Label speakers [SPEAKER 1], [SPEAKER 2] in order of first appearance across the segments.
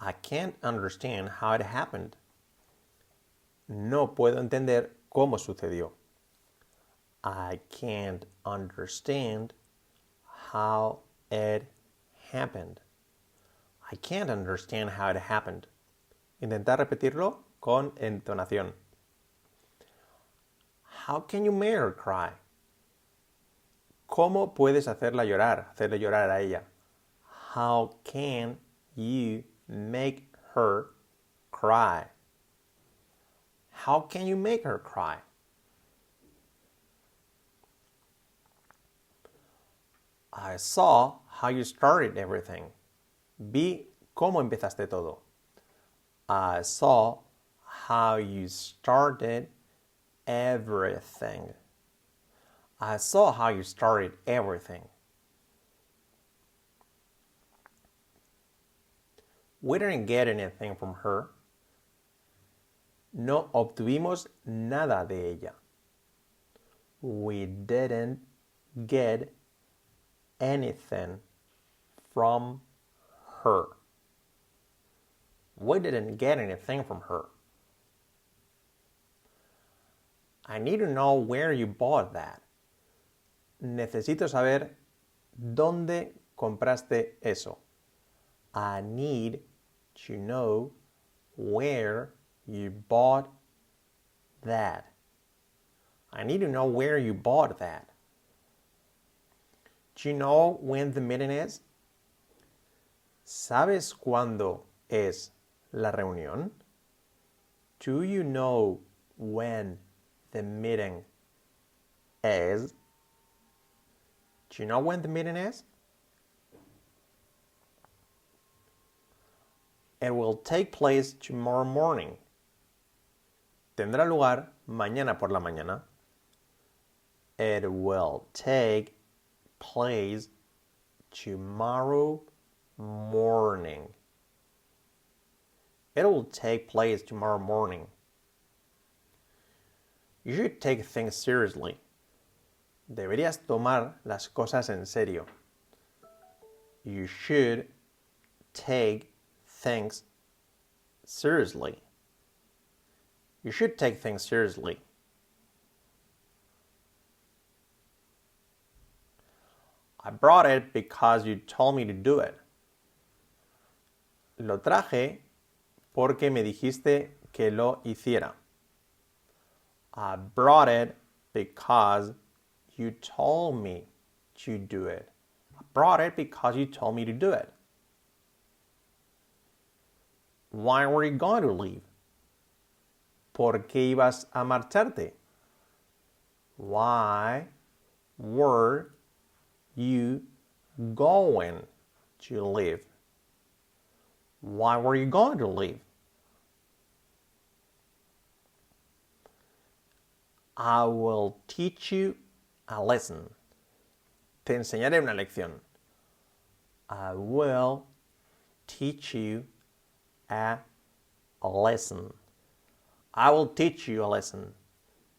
[SPEAKER 1] I can't understand how it happened. No puedo entender cómo sucedió. I can't understand how it happened. I can't understand how it happened. Intentar repetirlo con entonación. How can you make her cry? ¿Cómo puedes hacerla llorar? Hacerle llorar a ella. How can you make her cry? How can you make her cry? I saw how you started everything. Vi cómo empezaste todo. I saw how you started everything. I saw how you started everything. We didn't get anything from her. No obtuvimos nada de ella. We didn't get anything from her. We didn't get anything from her. I need to know where you bought that. Necesito saber dónde compraste eso. I need to know where you bought that. I need to know where you bought that. Do you know when the meeting is? ¿Sabes cuándo es la reunión? Do you know when the meeting is? Do you know when the meeting is? It will take place tomorrow morning. Tendrá lugar mañana por la mañana. It will take place tomorrow morning. It will take place tomorrow morning. You should take things seriously. Deberías tomar las cosas en serio. You should take things seriously. You should take things seriously. I brought it because you told me to do it. Lo traje porque me dijiste que lo hiciera. I brought it because you told me to do it. I brought it because you told me to do it. Why were you going to leave? ¿Por qué ibas a marcharte? Why were you going to leave? Why were you going to leave? I will teach you a lesson. Te enseñaré una lección. I will teach you a lesson. I will teach you a lesson.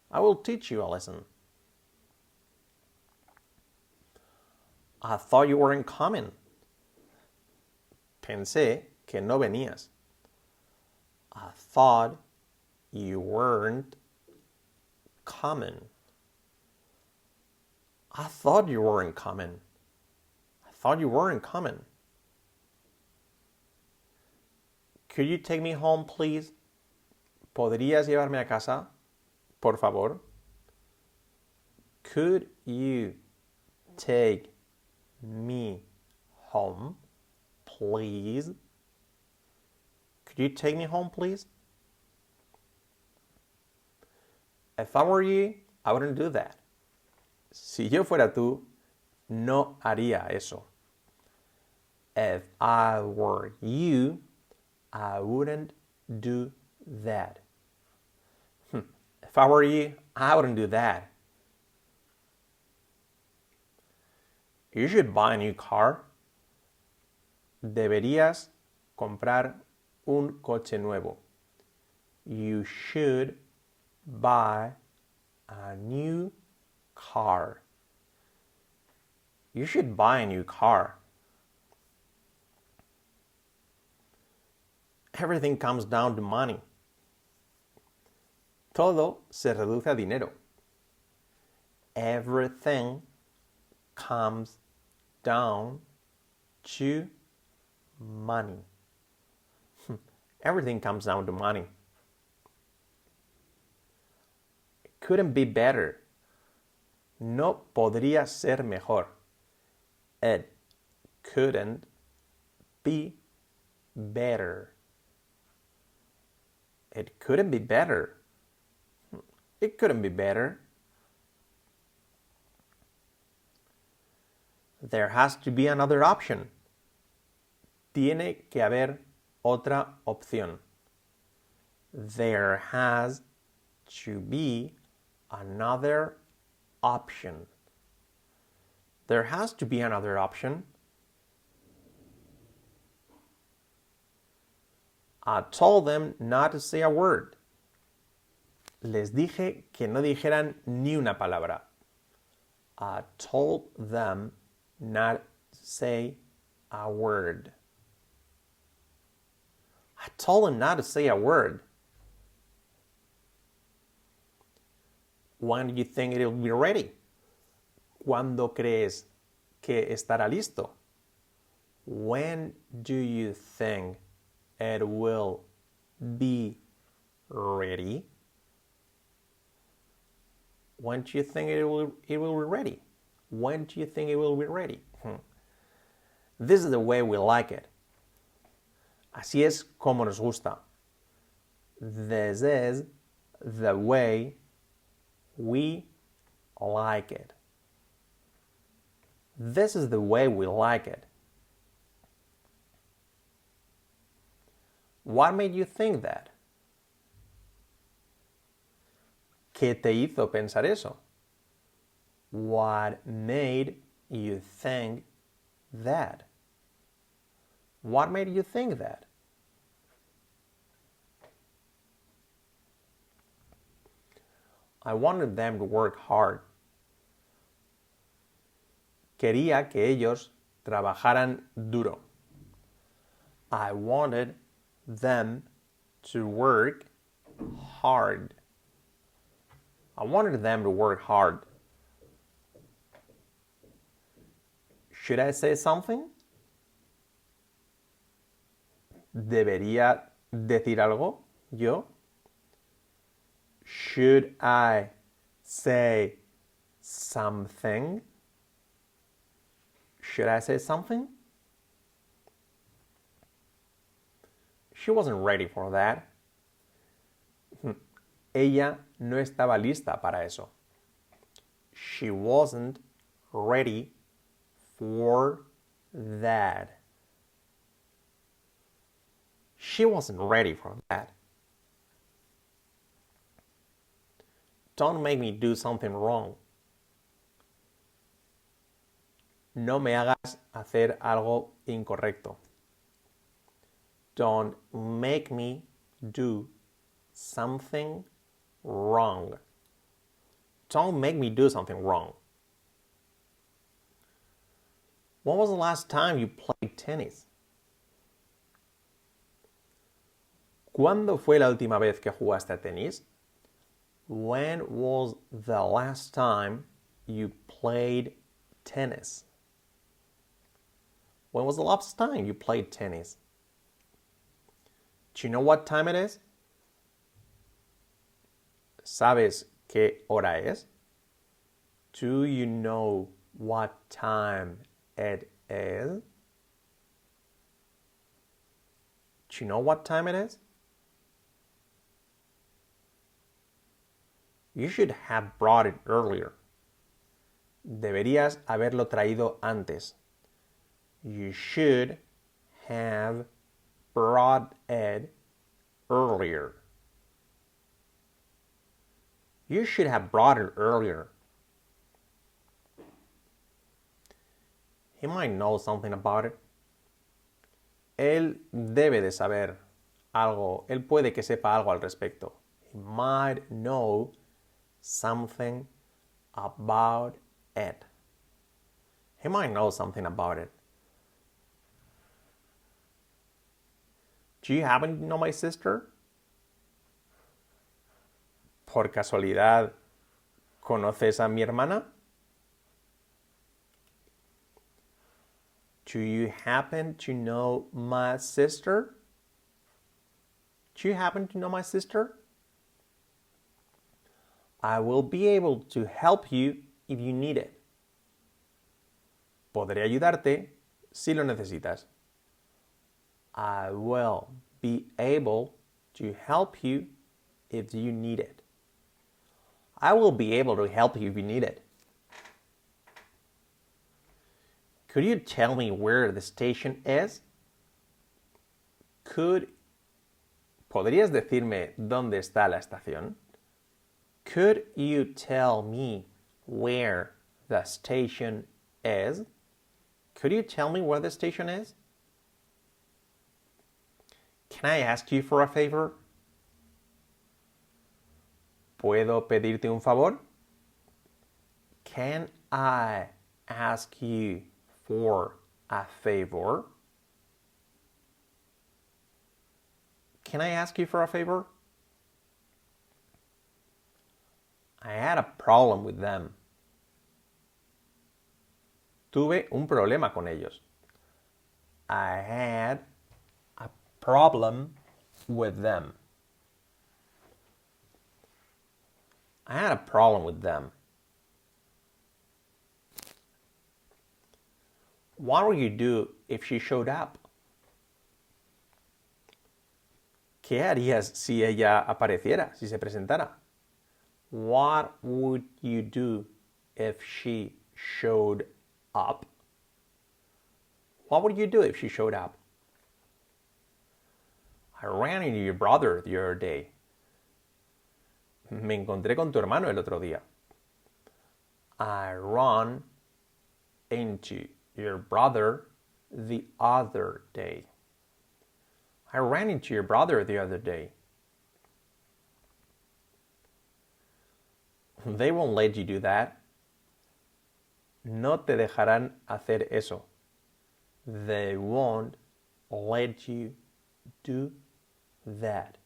[SPEAKER 1] I will teach you a lesson. I thought you weren't coming. Pensé que no venías. I thought you weren't coming. I thought you weren't coming. I thought you weren't coming. Could you take me home, please? ¿Podrías llevarme a casa? Por favor. Could you take me home, please? Could you take me home, please? If I were you, I wouldn't do that. Si yo fuera tú, no haría eso. If I were you, I wouldn't do that. Hmm. If I were you, I wouldn't do that. You should buy a new car. Deberías comprar un coche nuevo. You should buy a new car. You should buy a new car. Everything comes down to money. Todo se reduce a dinero. Everything comes down to money. Hmm. Everything comes down to money. It couldn't be better. No podría ser mejor. It couldn't be better. It couldn't be better. It couldn't be better. There has to be another option. Tiene que haber otra opción. There has to be another option. There has to be another option. I told them not to say a word. Les dije que no dijeran ni una palabra. I told them not to say a word. I told them not to say a word. When do you think it will be ready? ¿Cuándo crees que estará listo? When do you think it will be ready? When do you think it will, it will be ready? When do you think it will be ready? Hmm. This is the way we like it. Así es como nos gusta. This is the way we like it. This is the way we like it. What made you think that? ¿Qué te hizo pensar eso? What made you think that? What made you think that? I wanted them to work hard. Quería que ellos trabajaran duro. I wanted them to work hard. I wanted them to work hard. Should I say something? ¿Debería decir algo yo? Should I say something? Should I say something? She wasn't ready for that. Hmm. Ella no estaba lista para eso. She wasn't ready for that. She wasn't ready for that. Don't make me do something wrong. No me hagas hacer algo incorrecto. Don't make me do something wrong. Don't make me do something wrong. When was the last time you played tennis? ¿Cuándo fue la última vez que jugaste a tenis? When was the last time you played tennis? When was the last time you played tennis? Do you know what time it is? ¿Sabes qué hora es? Do you know what time it is? Do you know what time it is? You should have brought it earlier. Deberías haberlo traído antes. You should have brought it earlier. You should have brought it earlier. He might know something about it. Él debe de saber algo. Él puede que sepa algo al respecto. He might know something about it. He might know something about it. Do you happen to know my sister? ¿Por casualidad conoces a mi hermana? Do you happen to know my sister? Do you happen to know my sister? I will be able to help you if you need it. Podré ayudarte si lo necesitas. I will be able to help you if you need it. I will be able to help you if you need it. Could you tell me where the station is? Could ¿Podrías decirme dónde está la estación? Could you tell me where the station is? Could you tell me where the station is? Can I ask you for a favor? ¿Puedo pedirte un favor? Can I ask you for a favor? Can I ask you for a favor? I had a problem with them. Tuve un problema con ellos. I had problem with them. I had a problem with them. What would you do if she showed up? ¿Qué harías si ella apareciera, si se presentara? What would you do if she showed up? What would you do if she showed up? I ran into your brother the other day. Me encontré con tu hermano el otro día. I ran into your brother the other day. I ran into your brother the other day. They won't let you do that. No te dejarán hacer eso. They won't let you do that.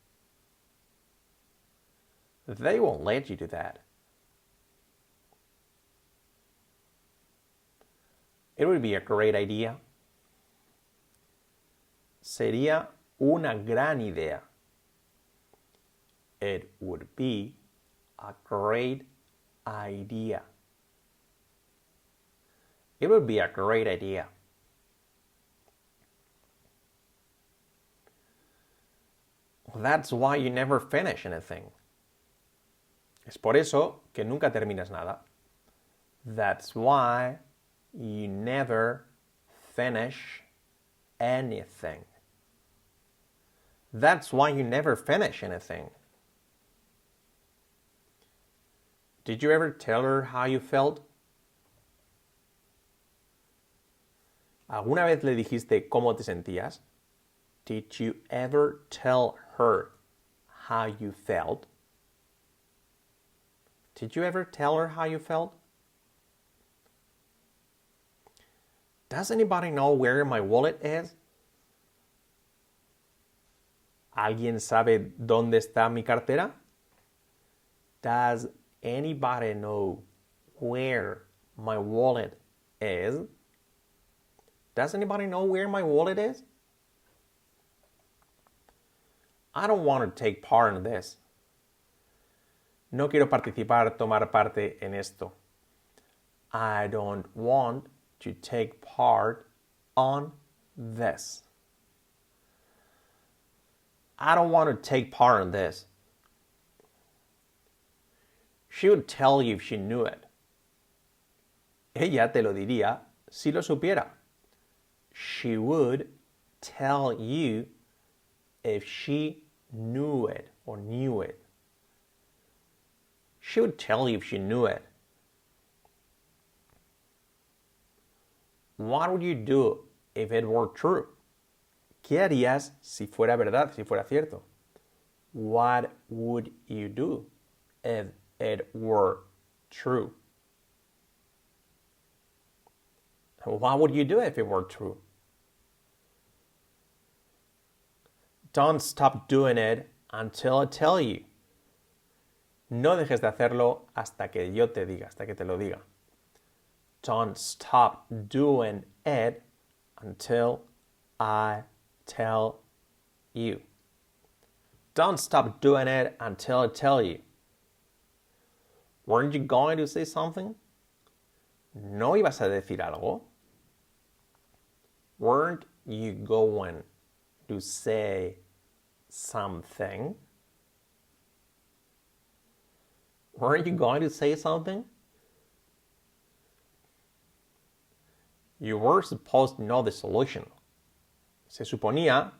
[SPEAKER 1] They won't let you do that. It would be a great idea. Sería una gran idea. It would be a great idea. It would be a great idea. That's why you never finish anything. Es por eso que nunca terminas nada. That's why you never finish anything. That's why you never finish anything. Did you ever tell her how you felt? ¿Alguna vez le dijiste cómo te sentías? Did you ever tell her how you felt? Did you ever tell her how you felt? Does anybody know where my wallet is? ¿Alguien sabe dónde está mi cartera? Does anybody know where my wallet is? Does anybody know where my wallet is? I don't want to take part in this. No quiero participar, tomar parte en esto. I don't want to take part on this. I don't want to take part in this. She would tell you if she knew it. Ella te lo diría si lo supiera. She would tell you if she knew it or knew it. She would tell you if she knew it. What would you do if it were true? ¿Qué harías si fuera verdad, si fuera cierto? What would you do if it were true? What would you do if it were true? Don't stop doing it until I tell you. No dejes de hacerlo hasta que yo te diga, hasta que te lo diga. Don't stop doing it until I tell you. Don't stop doing it until I tell you. Weren't you going to say something? ¿No ibas a decir algo? Weren't you going to say something? Weren't you going to say something? You were supposed to know the solution. Se suponía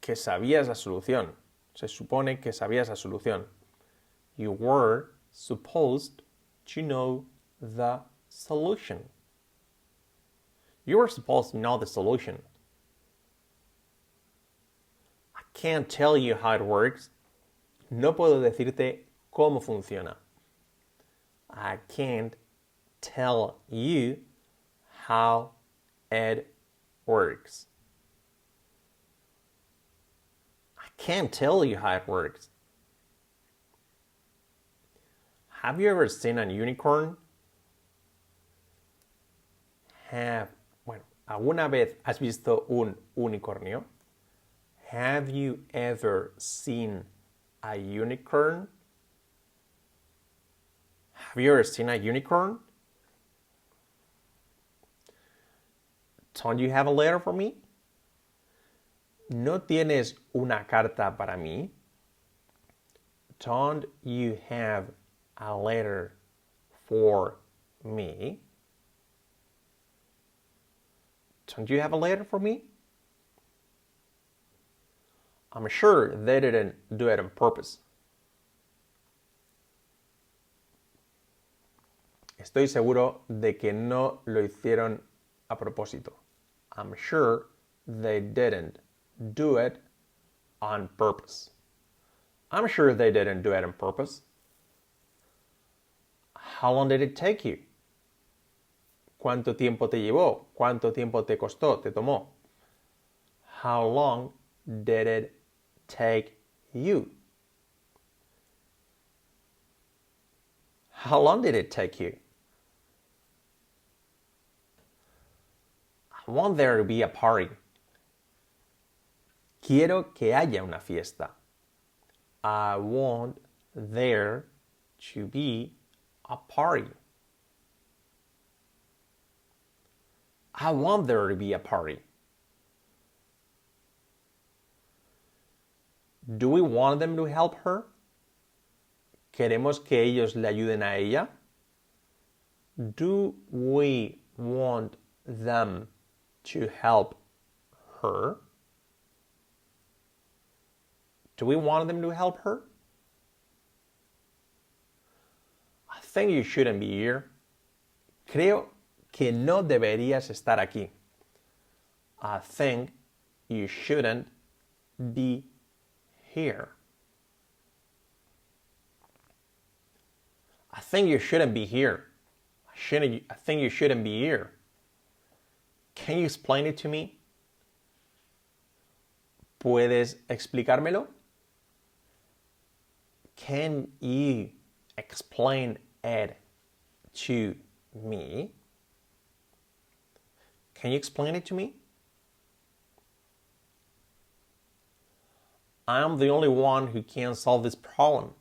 [SPEAKER 1] que sabías la solución. Se supone que sabías la solución. You were supposed to know the solution. You were supposed to know the solution. I can't tell you how it works. No puedo decirte cómo funciona. I can't tell you how it works. I can't tell you how it works. Have you ever seen a unicorn? Have, bueno, ¿alguna vez has visto un unicornio? Have you ever seen a unicorn? Have you ever seen a unicorn? Don't you have a letter for me? ¿No tienes una carta para mí? Don't you have a letter for me? Don't you have a letter for me? I'm sure they didn't do it on purpose. Estoy seguro de que no lo hicieron a propósito. I'm sure they didn't do it on purpose. I'm sure they didn't do it on purpose. How long did it take you? ¿Cuánto tiempo te llevó? ¿Cuánto tiempo te costó? ¿Te tomó? How long did it take you? How long did it take you? I want there to be a party. Quiero que haya una fiesta. I want there to be a party. I want there to be a party. Do we want them to help her? ¿Queremos que ellos le ayuden a ella? Do we want them to help her? Do we want them to help her? I think you shouldn't be here. Creo que no deberías estar aquí. I think you shouldn't be here. I think you shouldn't be here. I, shouldn't, I think you shouldn't be here. Can you explain it to me? ¿Puedes explicármelo? Can you explain it to me? Can you explain it to me? I'm the only one who can solve this problem.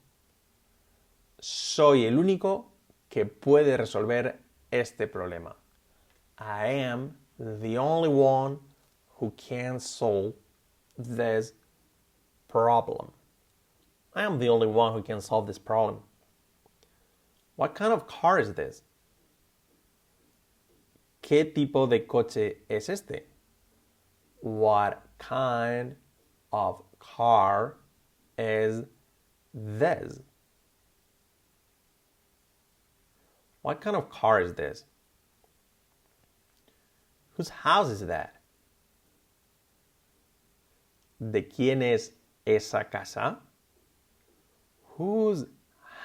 [SPEAKER 1] Soy el único que puede resolver este problema. I am the only one who can solve this problem. I am the only one who can solve this problem. What kind of car is this? ¿Qué tipo de coche es este? What kind of car is this? What kind of car is this? Whose house is that? ¿De quién es esa casa? Whose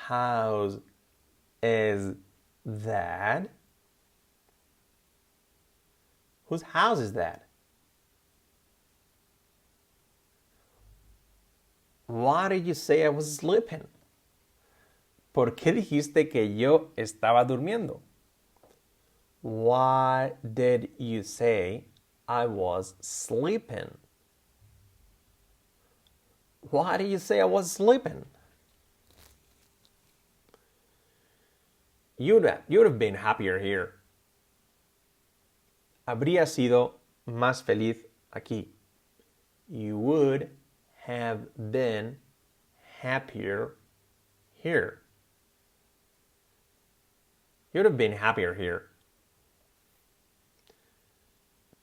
[SPEAKER 1] house is that? Whose house is that? Why did you say I was sleeping? ¿Por qué dijiste que yo estaba durmiendo? Why did you say I was sleeping? Why did you say I was sleeping? You'd have, you'd have been happier here. Habría sido más feliz aquí. You would have been happier here. You'd have been happier here.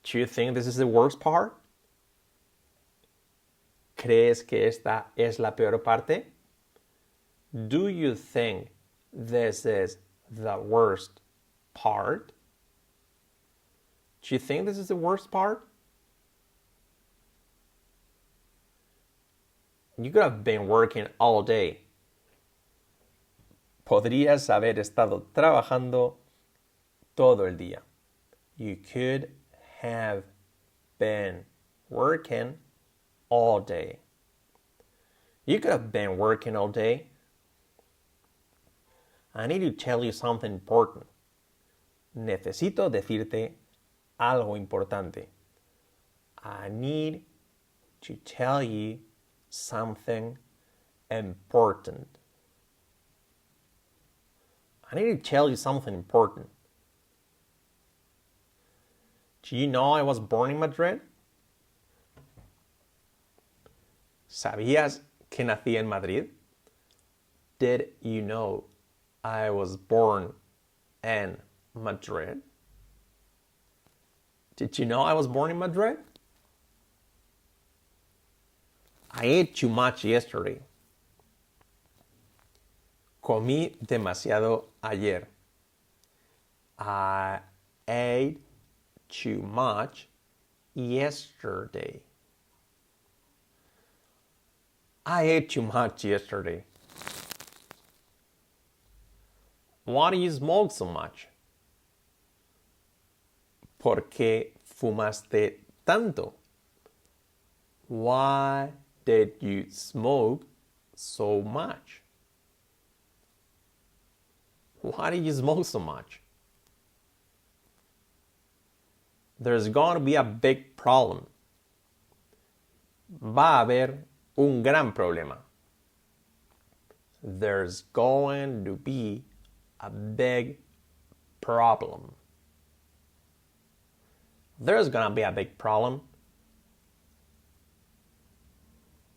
[SPEAKER 1] Do you think this is the worst part? ¿Crees que esta es la peor parte? Do you think this is the worst part? Do you think this is the worst part? You could have been working all day. Podrías haber estado trabajando todo el día. You could have been working all day. You could have been working all day. I need to tell you something important. Necesito decirte algo importante. I need to tell you something important. I need to tell you something important. Do you know I was born in Madrid? ¿Sabías que nací en Madrid? Did you know I was born in Madrid? Did you know I was born in Madrid? I ate too much yesterday. Comí demasiado ayer. I ate too much yesterday. I ate too much yesterday. Why do you smoke so much? ¿Por qué fumaste tanto? Why did you smoke so much? Why did you smoke so much? There's going to be a big problem. Va a haber un gran problema. There's going to be a big problem. There's gonna be a big problem.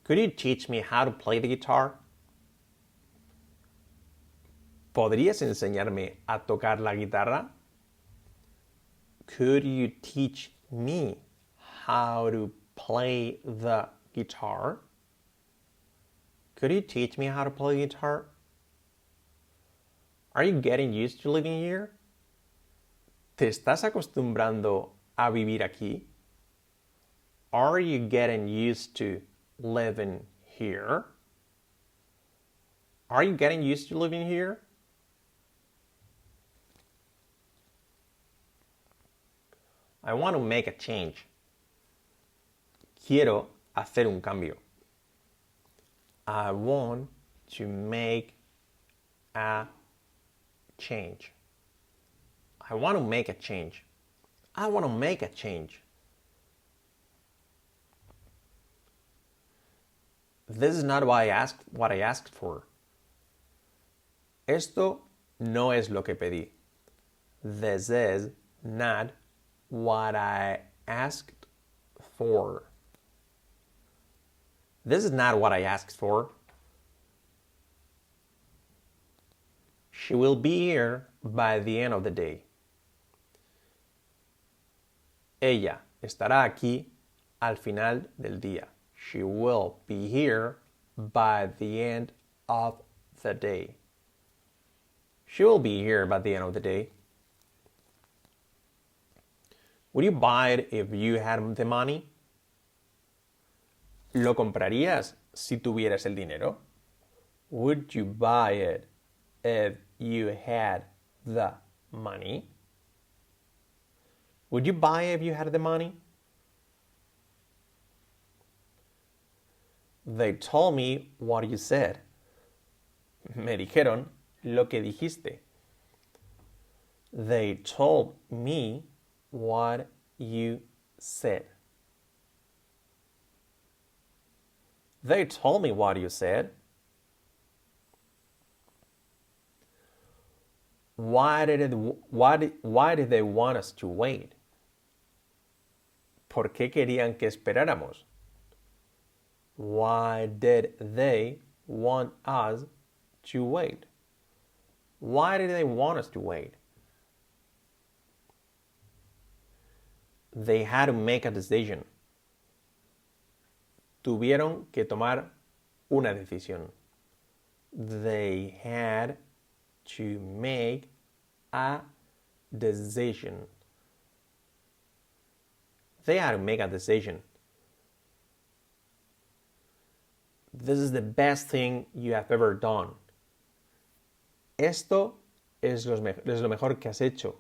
[SPEAKER 1] Could you teach me how to play the guitar? ¿Podrías enseñarme a tocar la guitarra? Could you teach me how to play the guitar? Could you teach me how to play guitar? Are you getting used to living here? ¿Te estás acostumbrando a vivir aquí? Are you getting used to living here? Are you getting used to living here? I want to make a change. Quiero hacer un cambio. I want to make a change. I want to make a change. I want to make a change. This is not what I asked, what I asked for. Esto no es lo que pedí. This is not what I asked for. This is not what I asked for. She will be here by the end of the day. Ella estará aquí al final del día. She will be here by the end of the day. She will be here by the end of the day. Would you buy it if you had the money? ¿Lo comprarías si tuvieras el dinero? Would you buy it if you had the money? Would you buy it if you had the money? They told me what you said. Me dijeron lo que dijiste. They told me what you said. They told me what you said. Why did, it, why, did, why did they want us to wait? ¿Por qué querían que esperáramos? Why did they want us to wait? Why did they want us to wait? They had to make a decision. Tuvieron que tomar una decisión. They had to make a decision. They had to make a decision. This is the best thing you have ever done. Esto es lo, es lo mejor que has hecho.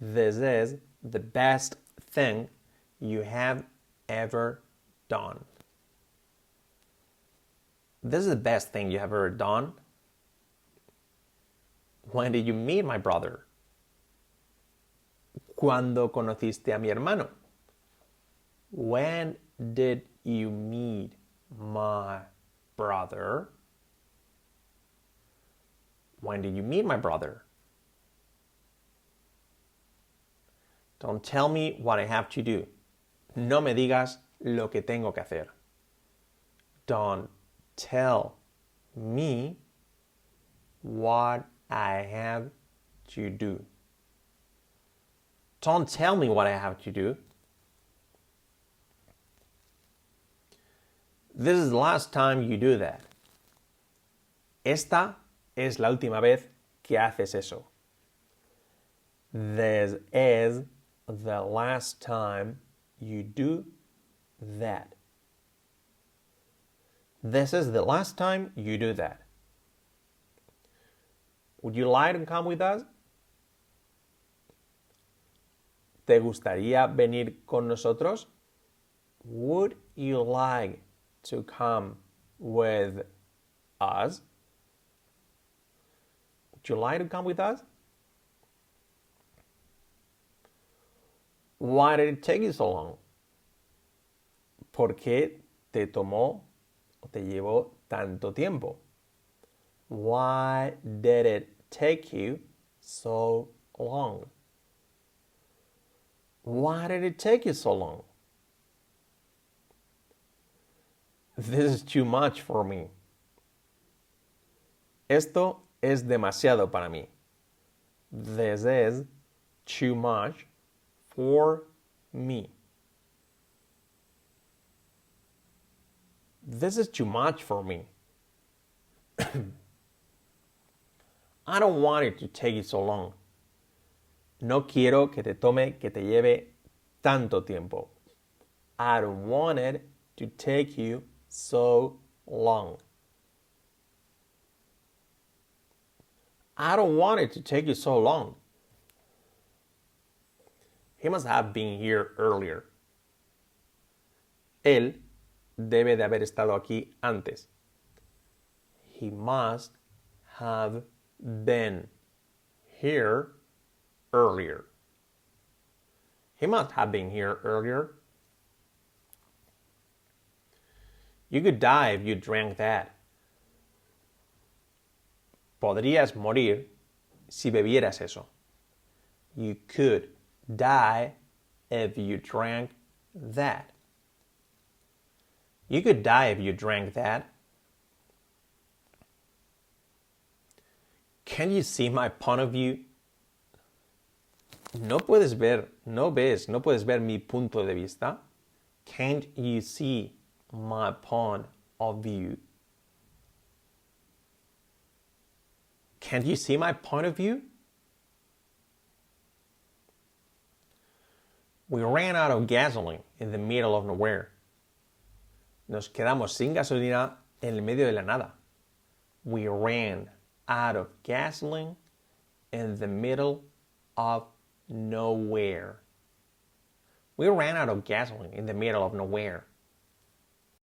[SPEAKER 1] This is the best thing you have ever done. This is the best thing you have ever done. When did you meet my brother? ¿Cuándo conociste a mi hermano? When did you meet my brother? When did you meet my brother? Don't tell me what I have to do. No me digas lo que tengo que hacer. Don't tell me what I have to do. Don't tell me what I have to do. This is the last time you do that. Esta es la última vez que haces eso. This is the last time you do that. This is the last time you do that. Would you like to come with us? ¿Te gustaría venir con nosotros? Would you like to come with us? Would you like to come with us? Why did it take you so long? ¿Por qué te tomó o te llevó tanto tiempo? Why did it take you so long? Why did it take you so long? This is too much for me. Esto es demasiado para mí. This is too much for me. This is too much for me. I don't want it to take you so long. No quiero que te tome, que te lleve tanto tiempo. I don't want it to take you so long. I don't want it to take you so long. He must have been here earlier. Él debe de haber estado aquí antes. He must have been here earlier. He must have been here earlier. You could die if you drank that. Podrías morir si bebieras eso. You could die if you drank that. You could die if you drank that. Can you see my point of view? No puedes ver, no ves, no puedes ver mi punto de vista. Can't you see my point of view? Can't you see my point of view? We ran out of gasoline in the middle of nowhere. Nos quedamos sin gasolina en el medio de la nada. We ran out of gasoline in the middle of nowhere. We ran out of gasoline in the middle of nowhere.